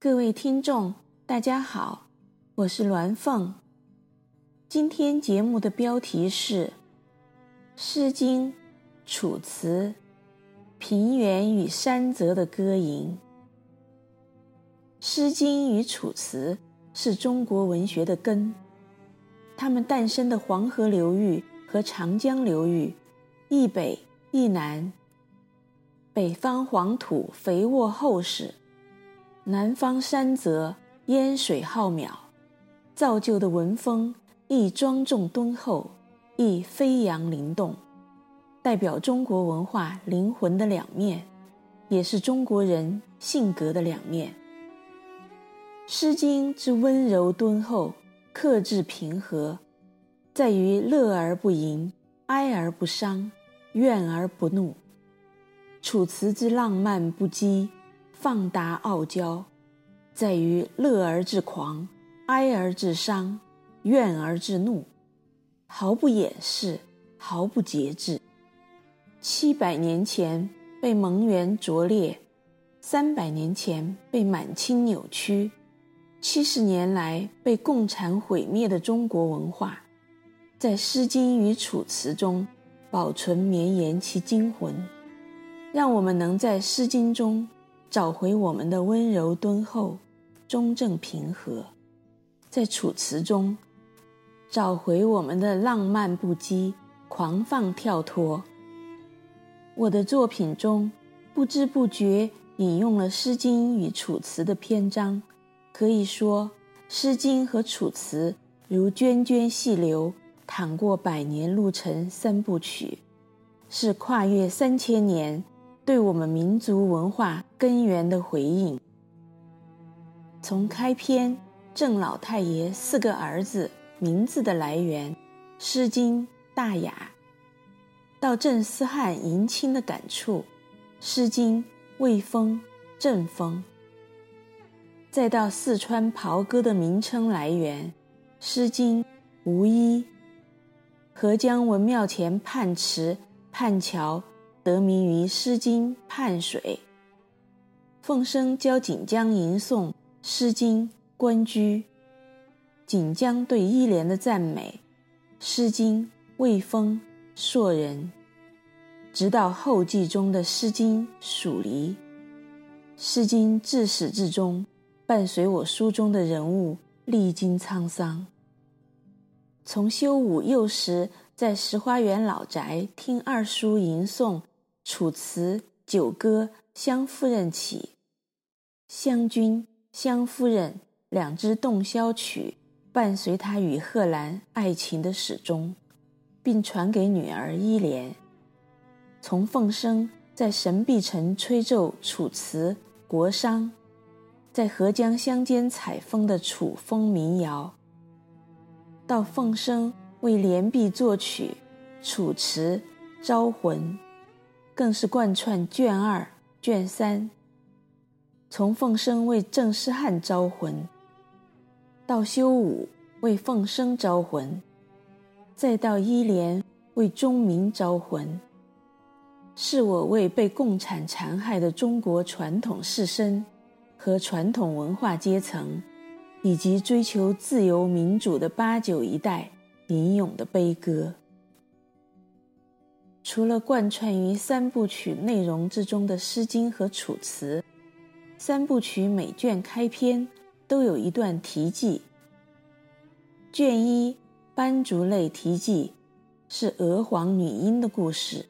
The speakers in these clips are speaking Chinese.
各位听众，大家好，我是鸾凤。今天节目的标题是《诗经·楚辞·平原与山泽的歌吟》。《诗经》与《楚辞》是中国文学的根，它们诞生的黄河流域和长江流域，一北一南，北方黄土肥沃厚实。南方山泽烟水浩渺，造就的文风亦庄重敦厚，亦飞扬灵动，代表中国文化灵魂的两面，也是中国人性格的两面。《诗经》之温柔敦厚、克制平和，在于乐而不淫，哀而不伤，怨而不怒；《楚辞》之浪漫不羁。放达傲娇，在于乐而至狂，哀而至伤，怨而至怒，毫不掩饰，毫不节制。七百年前被蒙元拙劣，三百年前被满清扭曲，七十年来被共产毁灭的中国文化，在《诗经》与《楚辞》中保存绵延其精魂，让我们能在《诗经》中。找回我们的温柔敦厚、中正平和，在楚辞中找回我们的浪漫不羁、狂放跳脱。我的作品中不知不觉引用了《诗经》与《楚辞》的篇章，可以说，《诗经》和《楚辞》如涓涓细流，淌过百年路程三部曲，是跨越三千年。对我们民族文化根源的回应。从开篇郑老太爷四个儿子名字的来源，《诗经》大雅，到郑思翰迎亲的感触，《诗经》卫风正风，再到四川袍哥的名称来源，《诗经》无衣，合江文庙前泮池泮桥。得名于《诗经》泮水，凤生教锦江吟诵《诗经》关雎，锦江对伊莲的赞美，《诗经》卫风硕人，直到后记中的《诗经》蜀离，《诗经》自始至终伴随我书中的人物历经沧桑，从修武幼时在石花园老宅听二叔吟诵。《楚辞》《九歌》《湘夫人》起，湘君、湘夫人两支洞箫曲伴随他与贺兰爱情的始终，并传给女儿伊莲。从凤生在神臂城吹奏《楚辞》《国殇》，在合江乡间采风的楚风民谣，到凤生为连璧作曲《楚辞》《招魂》。更是贯穿卷二、卷三，从凤生为郑思翰招魂，到修武为凤生招魂，再到一莲为钟鸣招魂，是我为被共产残害的中国传统士绅和传统文化阶层，以及追求自由民主的八九一代吟咏的悲歌。除了贯穿于三部曲内容之中的《诗经》和《楚辞》，三部曲每卷开篇都有一段题记。卷一《斑竹类题记》是娥皇女英的故事，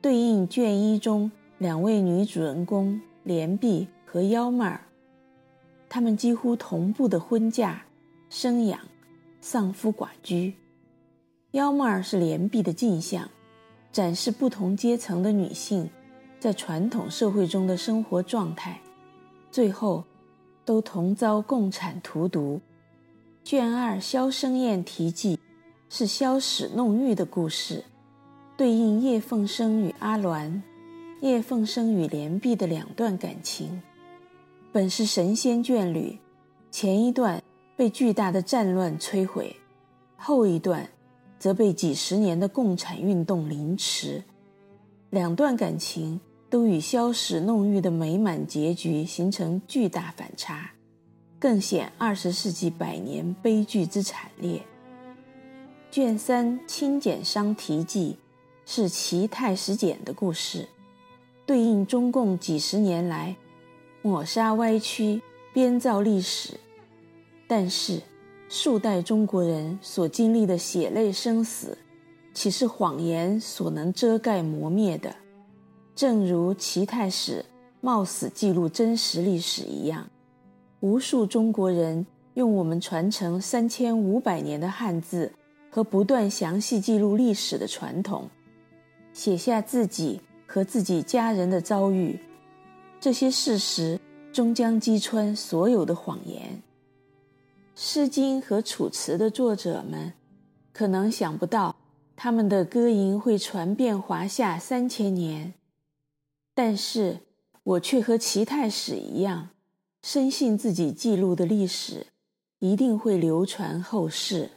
对应卷一中两位女主人公莲碧和幺妹儿，她们几乎同步的婚嫁、生养、丧夫寡居。幺妹儿是莲碧的镜像。展示不同阶层的女性在传统社会中的生活状态，最后都同遭共产荼毒。卷二《萧生燕题记》是萧史弄玉的故事，对应叶凤生与阿鸾、叶凤生与莲碧的两段感情。本是神仙眷侣，前一段被巨大的战乱摧毁，后一段。则被几十年的共产运动凌迟，两段感情都与消史弄玉的美满结局形成巨大反差，更显二十世纪百年悲剧之惨烈。卷三《清简商题记》是齐太史简的故事，对应中共几十年来抹杀歪曲、编造历史，但是数代中国人所经历的血泪生死，岂是谎言所能遮盖磨灭的？正如齐太史冒死记录真实历史一样，无数中国人用我们传承三千五百年的汉字和不断详细记录历史的传统，写下自己和自己家人的遭遇。这些事实终将击穿所有的谎言。《诗经》和《楚辞》的作者们可能想不到，他们的歌吟会传遍华夏三千年。但是我却和齐太史一样，深信自己记录的历史一定会流传后世。